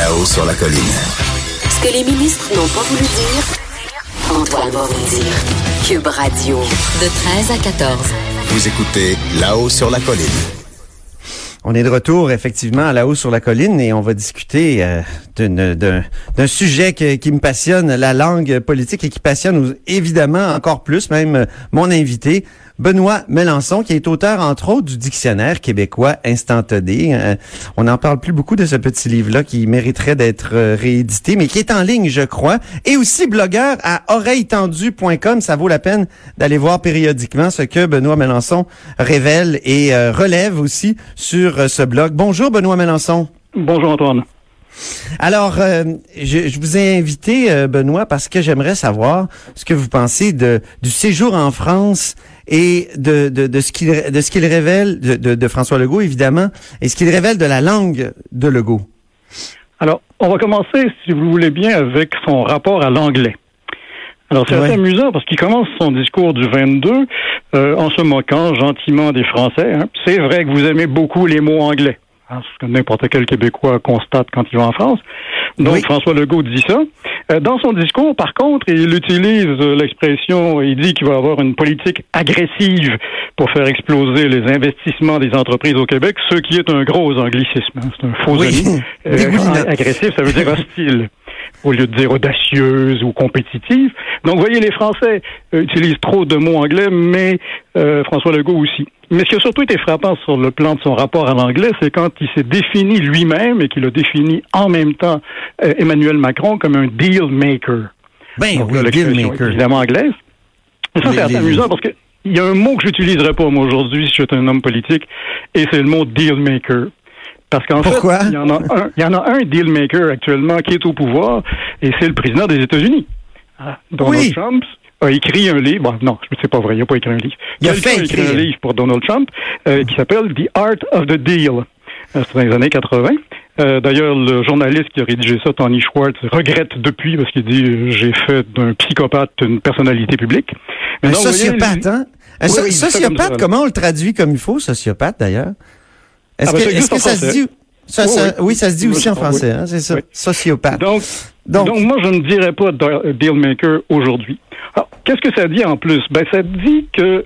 Là-haut sur la colline. Ce que les ministres n'ont pas voulu dire, Antoine va vous dire. Cube Radio, de 13 à 14. Vous écoutez Là-haut sur la colline. On est de retour effectivement à la haut sur la colline et on va discuter euh, d'un- sujet que- qui me passionne, la langue politique et qui passionne évidemment encore plus même euh, mon invité, Benoît Melançon, qui est auteur entre autres du dictionnaire québécois instantané. Euh, on n'en parle plus beaucoup de ce petit livre-là qui mériterait d'être euh, réédité, mais qui est en ligne, je crois, et aussi blogueur à oreilletendu.com. Ça vaut la peine d'aller voir périodiquement ce que Benoît Melançon révèle et euh, relève aussi sur ce blog. Bonjour Benoît Melançon. Bonjour Antoine. Alors, euh, je, je vous ai invité, euh, Benoît, parce que j'aimerais savoir ce que vous pensez de, du séjour en France et de, de, de ce qu'il de ce qu'il révèle de, de, de François Legault, évidemment, et ce qu'il révèle de la langue de Legault. Alors, on va commencer, si vous voulez bien, avec son rapport à l'anglais. Alors, c'est Ouais. assez amusant parce qu'il commence son discours du 22 euh, en se moquant gentiment des Français. hein. C'est vrai que vous aimez beaucoup les mots anglais. Hein, ce que n'importe quel Québécois constate quand il va en France. Donc, Oui. François Legault dit ça. Euh, dans son discours, par contre, il utilise euh, l'expression, il dit qu'il va avoir une politique agressive pour faire exploser les investissements des entreprises au Québec, ce qui est un gros anglicisme. hein. C'est un faux Oui. Euh, agressif, ça veut dire hostile au lieu de dire audacieuse ou compétitive. Donc, vous voyez, les Français euh, utilisent trop de mots anglais, mais euh, François Legault aussi. Mais ce qui a surtout été frappant sur le plan de son rapport à l'anglais, c'est quand il s'est défini lui-même et qu'il a défini en même temps euh, Emmanuel Macron comme un deal maker. Ben Donc, oui, là, deal maker. évidemment anglaise. Et ça, c'est assez amusant parce que il y a un mot que j'utiliserais pas moi aujourd'hui si j'étais un homme politique, et c'est le mot deal maker. Parce qu'en fait, il y en a un, il y en a un deal maker actuellement qui est au pouvoir, et c'est le président des États-Unis. Ah, Donald Oui. Trump a écrit un livre. Bon, non, c'est pas vrai, il n'a pas écrit un livre. Il a fait écrit un livre pour Donald Trump euh, qui s'appelle The Art of the Deal. Euh, C'est dans les années 80. Euh, D'ailleurs, le journaliste qui a rédigé ça, Tony Schwartz, regrette depuis parce qu'il dit j'ai fait d'un psychopathe une personnalité publique. Mais voyez, sociopathe, hein? Un Oui, so- ça sociopathe, ça, comment on le traduit comme il faut, sociopathe d'ailleurs? Est-ce Ah, que, ça est-ce que en ça se dit? Ça, Oui, ça- oui. oui, ça se dit aussi en français, hein, c'est ça. Oui. Sociopathe. Donc, Donc- donc, moi, je ne dirais pas de- deal maker aujourd'hui. Alors, Qu'est-ce que ça dit en plus? Ben, ça dit que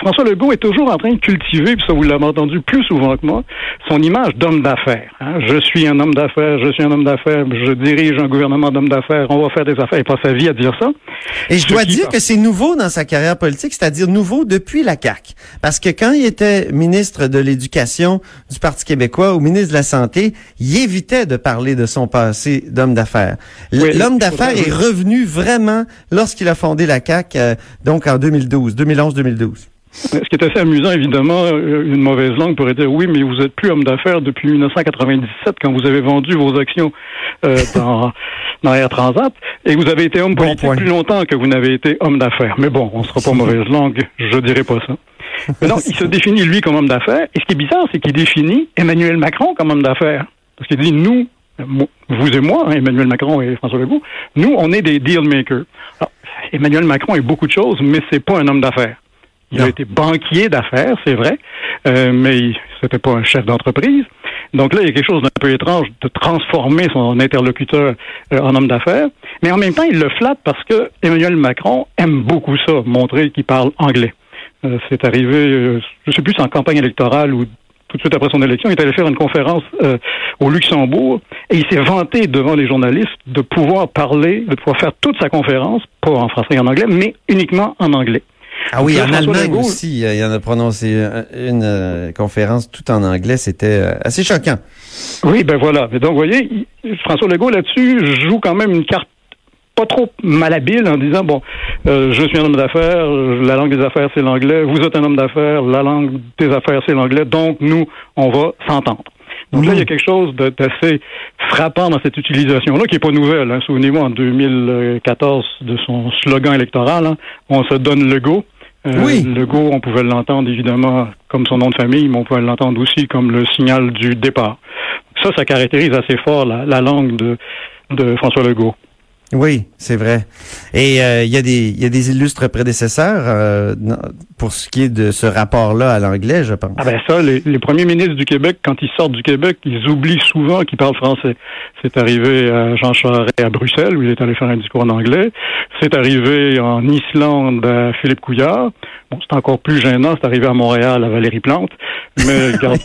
François Legault est toujours en train de cultiver, puis ça vous l'avez entendu plus souvent que moi, son image d'homme d'affaires. hein. Je suis un homme d'affaires, je suis un homme d'affaires, je dirige un gouvernement d'hommes d'affaires, on va faire des affaires. Il passe sa vie à dire ça. Et je dois dire que c'est nouveau dans sa carrière politique, c'est-à-dire nouveau depuis la CAQ. Parce que quand il était ministre de l'Éducation du Parti québécois ou ministre de la Santé, il évitait de parler de son passé d'homme d'affaires. Oui, L'homme d'affaires est revenu vraiment lorsqu'il a fondé la CAQ, euh, donc en 2012, 2011-2012. Ce qui est assez amusant, évidemment, euh, une mauvaise langue pourrait dire oui, mais vous êtes plus homme d'affaires depuis 1997 quand vous avez vendu vos actions euh, dans, dans Air Transat et vous avez été homme politique plus longtemps que vous n'avez été homme d'affaires. Mais bon, on sera pas mauvaise langue, je dirais pas ça. Mais donc, il se définit lui comme homme d'affaires et ce qui est bizarre, c'est qu'il définit Emmanuel Macron comme homme d'affaires. Parce qu'il dit nous, vous et moi, hein, Emmanuel Macron et François Legault, nous, on est des deal makers. Alors, Emmanuel Macron est beaucoup de choses, mais c'est pas un homme d'affaires. Il Non. a été banquier d'affaires, c'est vrai, euh, mais il- c'était pas un chef d'entreprise. Donc là, il y a quelque chose d'un peu étrange de transformer son interlocuteur euh, en homme d'affaires. Mais en même temps, il le flatte parce que Emmanuel Macron aime beaucoup ça, montrer qu'il parle anglais. Euh, c'est arrivé, euh, je sais plus, en campagne électorale ou tout de suite après son élection, il est allé faire une conférence euh, au Luxembourg et il s'est vanté devant les journalistes de pouvoir parler, de pouvoir faire toute sa conférence, pas en français et en anglais, mais uniquement en anglais. Ah oui, en Allemagne aussi, euh, il y en a prononcé une euh, conférence tout en anglais, c'était euh, assez choquant. Oui, ben voilà. Mais donc, vous voyez, François Legault, là-dessus, joue quand même une carte pas trop malhabile en disant, bon, euh, je suis un homme d'affaires, la langue des affaires, c'est l'anglais, vous êtes un homme d'affaires, la langue des affaires, c'est l'anglais, donc nous, on va s'entendre. Donc là, il y a quelque chose d'assez frappant dans cette utilisation-là, qui est pas nouvelle. Hein. Souvenez-vous, en 2014, de son slogan électoral, hein, on se donne le go. Euh, Oui. Le go, on pouvait l'entendre évidemment comme son nom de famille, mais on pouvait l'entendre aussi comme le signal du départ. Ça, ça caractérise assez fort la, la langue de, de François Legault. Oui, c'est vrai. Et euh, il y a des y a des illustres prédécesseurs euh, pour ce qui est de ce rapport-là à l'anglais, je pense. Ah ben ça, les, les, premiers ministres du Québec, quand ils sortent du Québec, ils oublient souvent qu'ils parlent français. C'est arrivé à Jean Charest à Bruxelles, où il est allé faire un discours en anglais. C'est arrivé en Islande à Philippe Couillard. Bon, c'est encore plus gênant, c'est arrivé à Montréal à Valérie Plante. Mais regarde,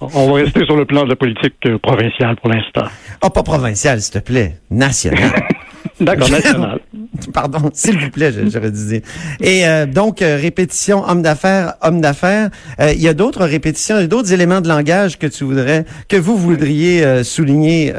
on va rester sur le plan de la politique euh, provinciale pour l'instant. Oh, pas provinciale, s'il te plaît. Nationale. D'accord, national. Pardon, s'il vous plaît, j'aurais dû dire. Et euh, donc, euh, répétition, homme d'affaires, homme d'affaires. Euh, il y a d'autres répétitions, d'autres éléments de langage que tu voudrais, que vous voudriez souligner,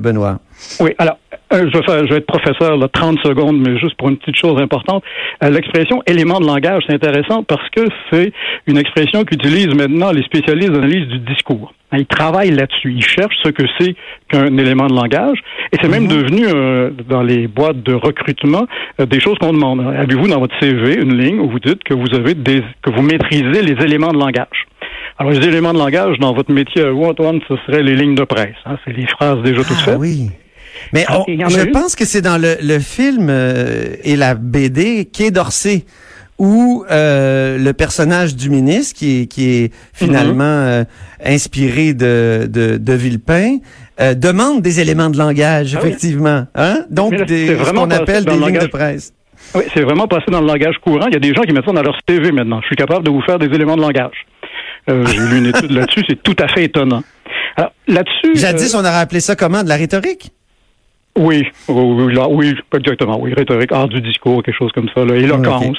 Benoît? Oui, alors, je vais, faire, je vais être professeur là, 30 secondes, mais juste pour une petite chose importante. L'expression élément de langage, c'est intéressant parce que c'est une expression qu'utilisent maintenant les spécialistes d'analyse du discours. Ils travaillent là-dessus. Ils cherchent ce que c'est qu'un élément de langage. Et c'est même mhm. devenu, euh, dans les boîtes de recrutement, euh, des choses qu'on demande. Avez-vous dans votre CV une ligne où vous dites que vous avez des, que vous maîtrisez les éléments de langage? Alors, les éléments de langage dans votre métier à Antoine, ce serait les lignes de presse. Hein? C'est les phrases déjà toutes ah faites. Oui. Mais je pense que c'est dans le, le film euh, et la BD Quai d'Orsay où euh, le personnage du ministre, qui est, qui est finalement euh, inspiré de, de, de Villepin, euh, demande des éléments de langage, ah effectivement. Hein? Donc, des, ce qu'on appelle des lignes de presse. Oui, c'est vraiment passé dans le langage courant. Il y a des gens qui mettent ça dans leur CV maintenant. Je suis capable de vous faire des éléments de langage. Euh, J'ai lu une étude là-dessus, c'est tout à fait étonnant. Alors, là-dessus... Jadis, on aurait appelé ça comment? De la rhétorique? Oui, oui, là, oui, exactement. Oui, rhétorique, art du discours, quelque chose comme ça, là, éloquence.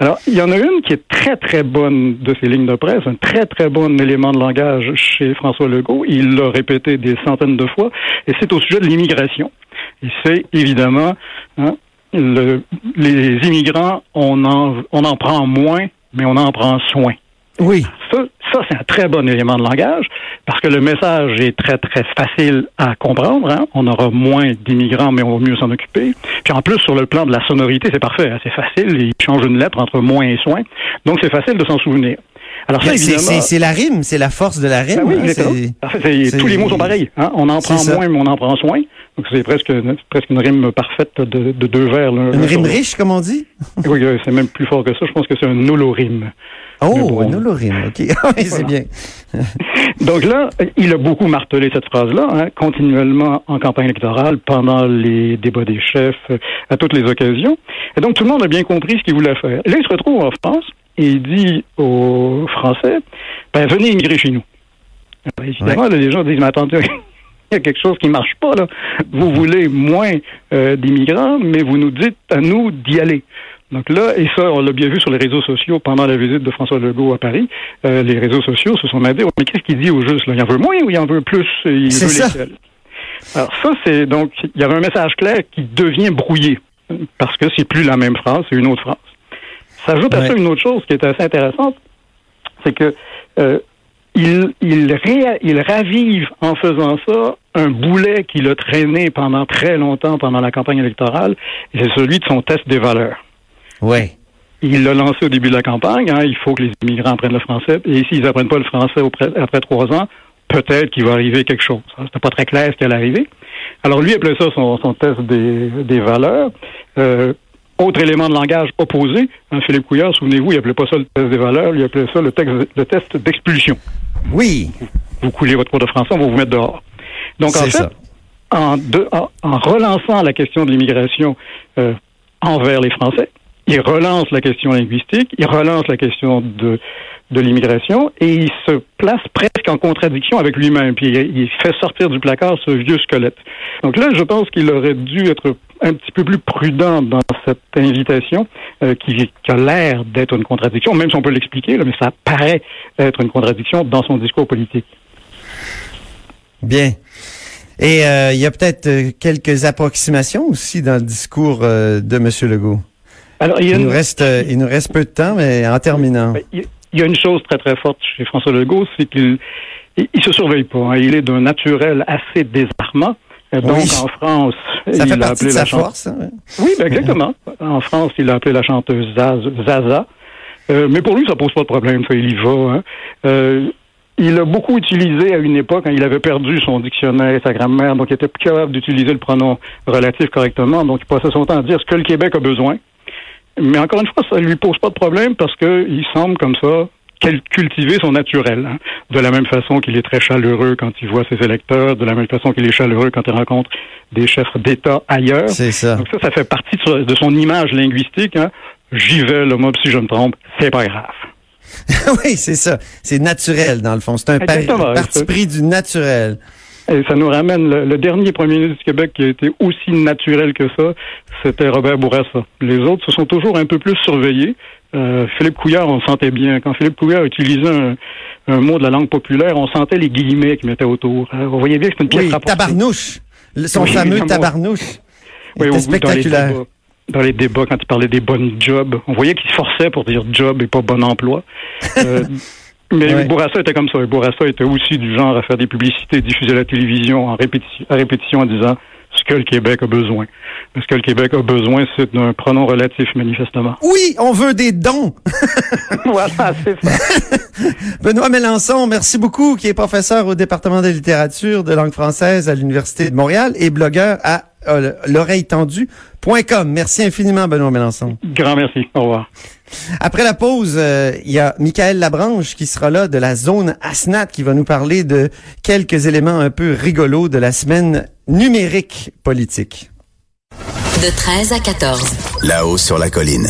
Alors, il y en a une qui est très, très bonne de ces lignes de presse, un très, très bon élément de langage chez François Legault. Il l'a répété des centaines de fois, et c'est au sujet de l'immigration. Et c'est évidemment, hein, le, les immigrants, on en, on en prend moins, mais on en prend soin. Oui. Ça, ça c'est un très bon élément de langage parce que le message est très, très facile à comprendre. Hein. On aura moins d'immigrants, mais on va mieux s'en occuper. Puis en plus, sur le plan de la sonorité, c'est parfait. Hein. C'est facile. Il change une lettre entre moins et soin. Donc, c'est facile de s'en souvenir. Alors ça, évidemment... C'est la rime, c'est la force de la rime. Ben oui, hein, tous les mots sont pareils. Hein. On en prend moins, mais on en prend soin. Donc c'est presque, presque une rime parfaite de, de deux vers. Une rime riche, comme on dit? oui, c'est même plus fort que ça. Je pense que c'est un holorime. Oh, un holorime, OK. oui, c'est bien. Donc là, il a beaucoup martelé cette phrase-là, hein, continuellement en campagne électorale, pendant les débats des chefs, à toutes les occasions. Et donc tout le monde a bien compris ce qu'il voulait faire. Là, il se retrouve en France et il dit aux Français, ben, venez immigrer chez nous. évidemment, les gens disent, mais attendez, il y a quelque chose qui marche pas là. Vous voulez moins euh, d'immigrants, mais vous nous dites à nous d'y aller. Donc là, et ça, on l'a bien vu sur les réseaux sociaux pendant la visite de François Legault à Paris. Euh, les réseaux sociaux se sont demandé, mais qu'est-ce qu'il dit au juste là? Il en veut moins ou il en veut plus? Il veut ça. Alors ça, c'est donc il y avait un message clair qui devient brouillé parce que c'est plus la même phrase, c'est une autre phrase. S'ajoute à ça une autre chose qui est assez intéressante, c'est que euh, il, il, il ravive en faisant ça un boulet qu'il a traîné pendant très longtemps pendant la campagne électorale, et c'est celui de son test des valeurs. Oui. Il l'a lancé au début de la campagne. Hein, il faut que les immigrants apprennent le français. Et s'ils n'apprennent pas le français après trois ans, peut-être qu'il va arriver quelque chose. C'était pas très clair ce qui allait arriver. Alors lui appelait ça son, test des, des valeurs. Euh, autre élément de langage opposé, hein, Philippe Couillard, souvenez-vous, il appelait pas ça le test des valeurs, il appelait ça le, texte, le test d'expulsion. Oui. Vous, coulez votre cours de français, on va vous mettre dehors. Donc en fait, En, en, relançant la question de l'immigration euh, envers les Français, il relance la question linguistique, il relance la question de, de l'immigration et il se place presque en contradiction avec lui-même. Puis il, fait sortir du placard ce vieux squelette. Donc là, je pense qu'il aurait dû être un petit peu plus prudent dans cette invitation euh, qui, a l'air d'être une contradiction, même si on peut l'expliquer, mais ça paraît être une contradiction dans son discours politique. Bien. Et euh, il y a peut-être euh, quelques approximations aussi dans le discours de M. Legault? Alors, il, nous reste, il nous reste peu de temps, mais en terminant. Ben, il y a une chose très très forte chez François Legault, c'est qu'il il, se surveille pas. Hein. Il est d'un naturel assez désarmant. Donc en France, il a appelé la force. Hein, oui, ben, exactement. en France, il a appelé la chanteuse Zaza. Euh, mais pour lui, ça pose pas de problème. Ça, il y va. Hein. Euh, il l'a beaucoup utilisé à une époque quand il avait perdu son dictionnaire et sa grammaire, donc il était plus capable d'utiliser le pronom relatif correctement, donc il passait son temps à dire ce que le Québec a besoin. Mais encore une fois, ça lui pose pas de problème parce qu'il semble comme ça cultiver son naturel. Hein. De la même façon qu'il est très chaleureux quand il voit ses électeurs, de la même façon qu'il est chaleureux quand il rencontre des chefs d'État ailleurs. C'est ça. Donc ça, ça fait partie de son image linguistique. Hein. J'y vais, le mob, si je me trompe, c'est pas grave. oui, c'est ça. C'est naturel, dans le fond. C'est un parti pris du naturel. Et ça nous ramène, le, dernier premier ministre du Québec qui a été aussi naturel que ça, c'était Robert Bourassa. Les autres se sont toujours un peu plus surveillés. Euh, Philippe Couillard, on sentait bien. Quand Philippe Couillard utilisait un, un mot de la langue populaire, on sentait les guillemets qu'il mettait autour. Euh, on voyait bien que c'était une pièce oui, tabarnouche. Son fameux tabarnouche. Oui, spectaculaire dans les débats quand il parlait des bonnes jobs. On voyait qu'il se forçait pour dire job et pas bon emploi. Euh, mais Bourassa était comme ça. Bourassa était aussi du genre à faire des publicités, diffuser la télévision en répétition, à répétition en disant ce que le Québec a besoin. Ce que le Québec a besoin, c'est d'un pronom relatif, manifestement. Oui, on veut des dons. voilà, c'est ça. Benoît Mélenchon, merci beaucoup, qui est professeur au département de littérature de langue française à l'Université de Montréal et blogueur à l'oreille tendue.com. Merci infiniment, Benoît Mélenchon. Grand merci. Au revoir. Après la pause, euh, il y a Michael Labranche qui sera là de la zone ASNAT qui va nous parler de quelques éléments un peu rigolos de la semaine numérique politique. De 13 à 14. Là-haut sur la colline.